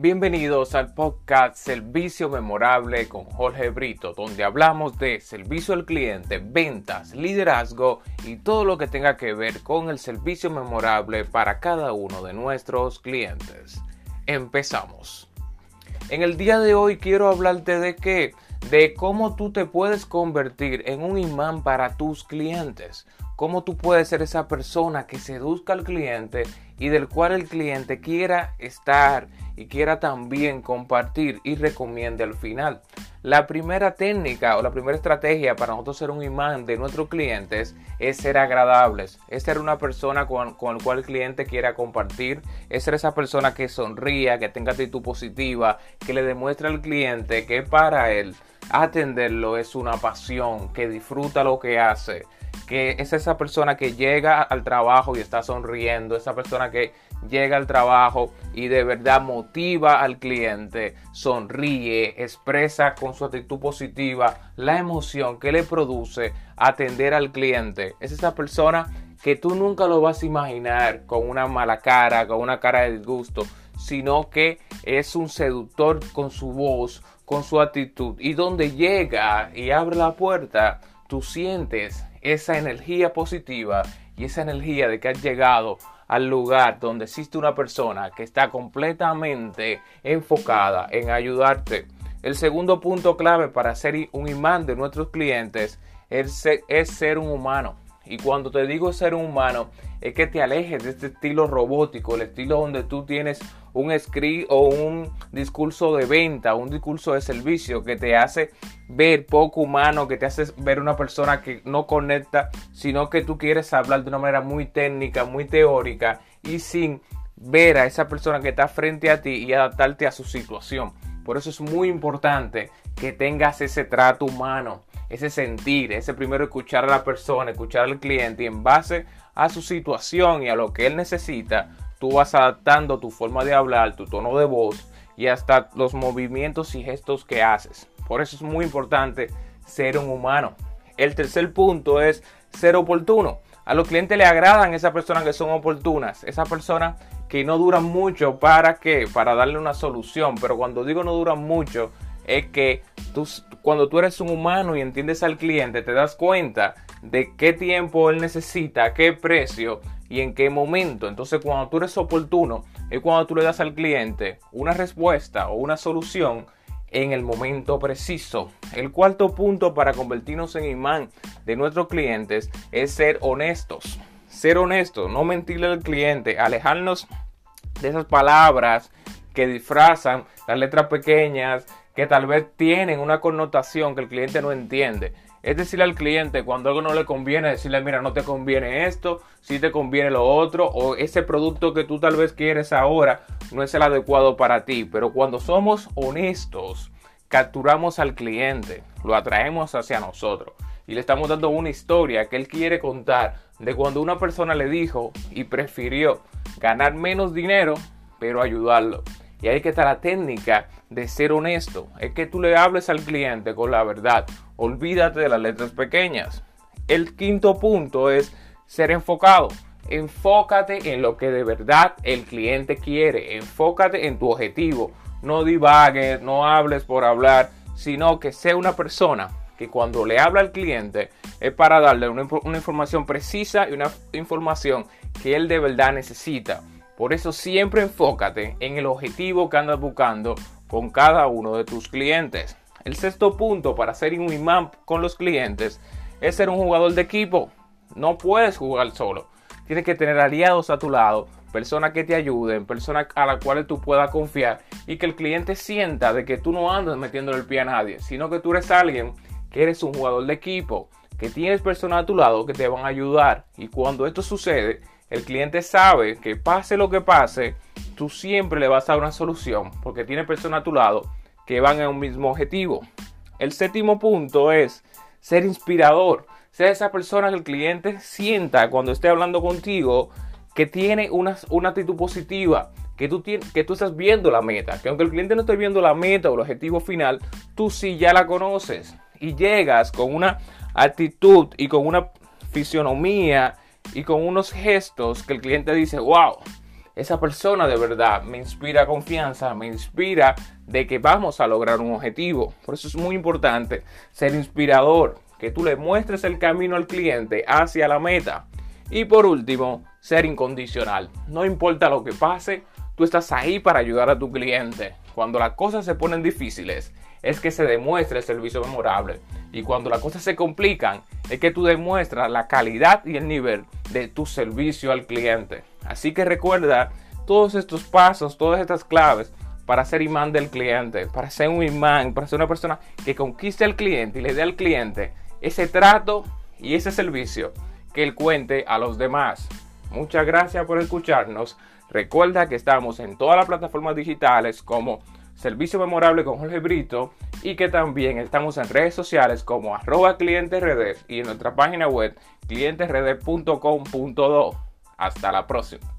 Bienvenidos al podcast Servicio Memorable con Jorge Brito, donde hablamos de servicio al cliente, ventas, liderazgo y todo lo que tenga que ver con el servicio memorable para cada uno de nuestros clientes. Empezamos. En el día de hoy quiero hablarte de qué, de cómo tú te puedes convertir en un imán para tus clientes, cómo tú puedes ser esa persona que seduzca al cliente y del cual el cliente quiera estar y quiera también compartir y recomiende al final. La primera técnica o la primera estrategia para nosotros ser un imán de nuestros clientes es ser agradables, es ser una persona con, con el cual el cliente quiera compartir, es ser esa persona que sonría, que tenga actitud positiva, que le demuestre al cliente que para él atenderlo es una pasión, que disfruta lo que hace, que es esa persona que llega al trabajo y está sonriendo, esa persona que llega al trabajo y de verdad motiva al cliente, sonríe, expresa con su actitud positiva la emoción que le produce atender al cliente. Es esa persona que tú nunca lo vas a imaginar con una mala cara, con una cara de disgusto, sino que es un seductor con su voz, con su actitud. Y donde llega y abre la puerta, tú sientes esa energía positiva y esa energía de que has llegado al lugar donde existe una persona que está completamente enfocada en ayudarte. El segundo punto clave para ser un imán de nuestros clientes es ser, un humano. Y cuando te digo ser humano, es que te alejes de este estilo robótico, el estilo donde tú tienes un script o un discurso de venta, un discurso de servicio que te hace ver poco humano, que te hace ver una persona que no conecta, sino que tú quieres hablar de una manera muy técnica, muy teórica y sin ver a esa persona que está frente a ti y adaptarte a su situación. Por eso es muy importante que tengas ese trato humano, ese sentir, ese primero escuchar a la persona, escuchar al cliente y en base a su situación y a lo que él necesita, tú vas adaptando tu forma de hablar, tu tono de voz y hasta los movimientos y gestos que haces. Por eso es muy importante ser un humano. El tercer punto es ser oportuno. A los clientes le agradan esas personas que son oportunas, esas personas que no duran mucho para qué, para darle una solución. Pero cuando digo no duran mucho, es que tú, cuando tú eres un humano y entiendes al cliente, te das cuenta de qué tiempo él necesita, qué precio y en qué momento. Entonces, cuando tú eres oportuno, es cuando tú le das al cliente una respuesta o una solución en el momento preciso. El cuarto punto para convertirnos en imán de nuestros clientes es ser honestos. Ser honestos, no mentirle al cliente, alejarnos de esas palabras que disfrazan las letras pequeñas, que tal vez tienen una connotación que el cliente no entiende. Es decirle al cliente cuando algo no le conviene, decirle, mira, no te conviene esto, si te conviene lo otro, o ese producto que tú tal vez quieres ahora no es el adecuado para ti. Pero cuando somos honestos, capturamos al cliente, lo atraemos hacia nosotros y le estamos dando una historia que él quiere contar de cuando una persona le dijo y prefirió ganar menos dinero, pero ayudarlo. Y ahí que está la técnica de ser honesto. Es que tú le hables al cliente con la verdad. Olvídate de las letras pequeñas. El quinto punto es ser enfocado. Enfócate en lo que de verdad el cliente quiere. Enfócate en tu objetivo. No divagues, no hables por hablar, sino que sea una persona que cuando le habla al cliente es para darle una, una información precisa y una información que él de verdad necesita. Por eso siempre enfócate en el objetivo que andas buscando con cada uno de tus clientes. El sexto punto para ser un imán con los clientes es ser un jugador de equipo. No puedes jugar solo. Tienes que tener aliados a tu lado, personas que te ayuden, personas a las cuales tú puedas confiar y que el cliente sienta de que tú no andas metiéndole el pie a nadie, sino que tú eres alguien que eres un jugador de equipo, que tienes personas a tu lado que te van a ayudar. Y cuando esto sucede, el cliente sabe que pase lo que pase, tú siempre le vas a dar una solución porque tiene personas a tu lado que van a un mismo objetivo. El séptimo punto es ser inspirador. Ser esa persona que el cliente sienta cuando esté hablando contigo que tiene una, una actitud positiva, que tú, que tú estás viendo la meta, que aunque el cliente no esté viendo la meta o el objetivo final, tú sí ya la conoces y llegas con una actitud y con una fisionomía y con unos gestos que el cliente dice, wow, esa persona de verdad me inspira confianza, me inspira de que vamos a lograr un objetivo. Por eso es muy importante ser inspirador, que tú le muestres el camino al cliente hacia la meta. Y por último, ser incondicional. No importa lo que pase, tú estás ahí para ayudar a tu cliente. Cuando las cosas se ponen difíciles, es que se demuestra el servicio memorable. Y cuando las cosas se complican, es que tú demuestras la calidad y el nivel de tu servicio al cliente. Así que recuerda todos estos pasos, todas estas claves para ser imán del cliente, para ser un imán, para ser una persona que conquiste al cliente y le dé al cliente ese trato y ese servicio que él cuente a los demás. Muchas gracias por escucharnos. Recuerda que estamos en todas las plataformas digitales como Servicio Memorable con Jorge Brito y que también estamos en redes sociales como arroba clientesred y en nuestra página web clientesred.com.do. Hasta la próxima.